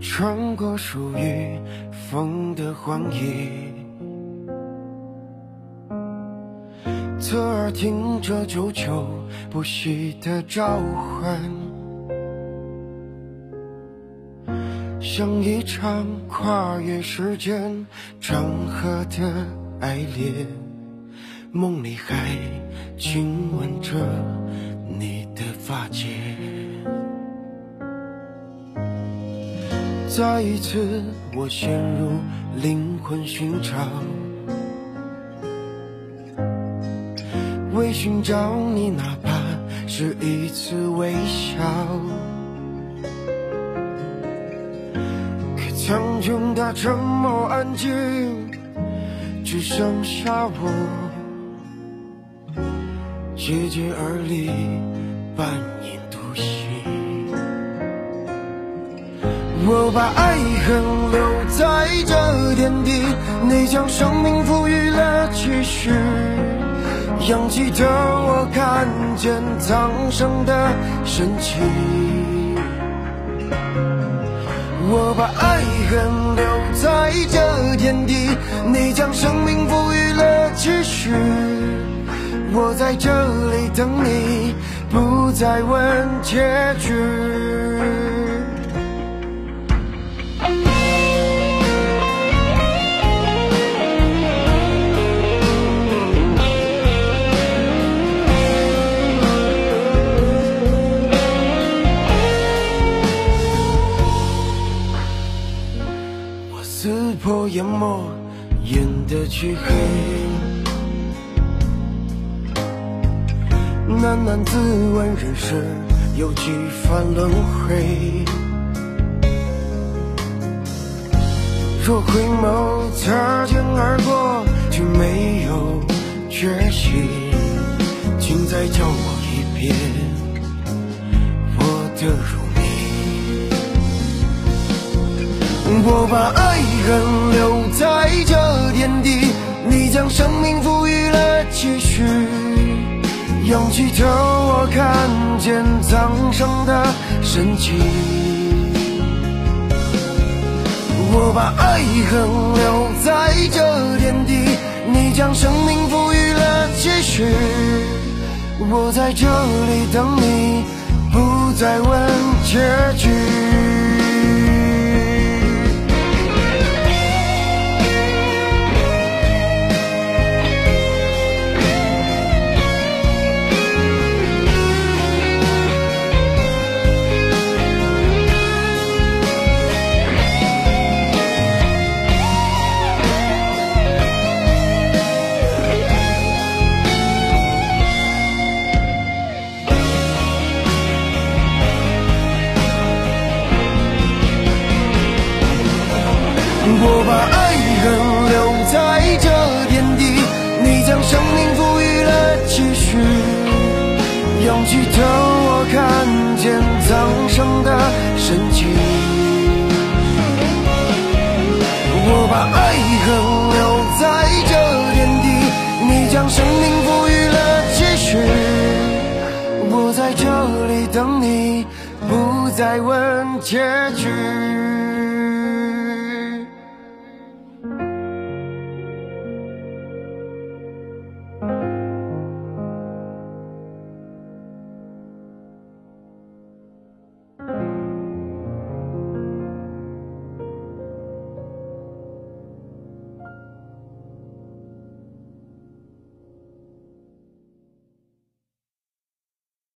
穿过属于风的荒野，侧耳听着久久不息的召唤，像一场跨越时间长河的爱恋，梦里还亲吻着再一次，我陷入灵魂寻找，为寻找你，哪怕是一次微笑。可苍穹的沉默安静，只剩下我结节而立，半年独行。我把爱恨留在这天地，你将生命赋予了期许。仰起头我看见苍生的神奇。我把爱恨留在这天地，你将生命赋予了期许。我在这里等你，不再问结局。淹没眼的漆黑，喃喃自问人生有几番轮回。若回眸擦肩而过，却没有决心，请再叫我一遍我的如我把爱恨留在这天地，你将生命赋予了期许。仰起头，我看见苍生的神奇。我把爱恨留在这天地，你将生命赋予了期许。我在这里等你，不再问结局。我把爱恨留在这天地，你将生命赋予了期许。仰起头，我看见苍生的神奇。我把爱恨留在这天地，你将生命赋予了期许。我在这里等你，不再问结局。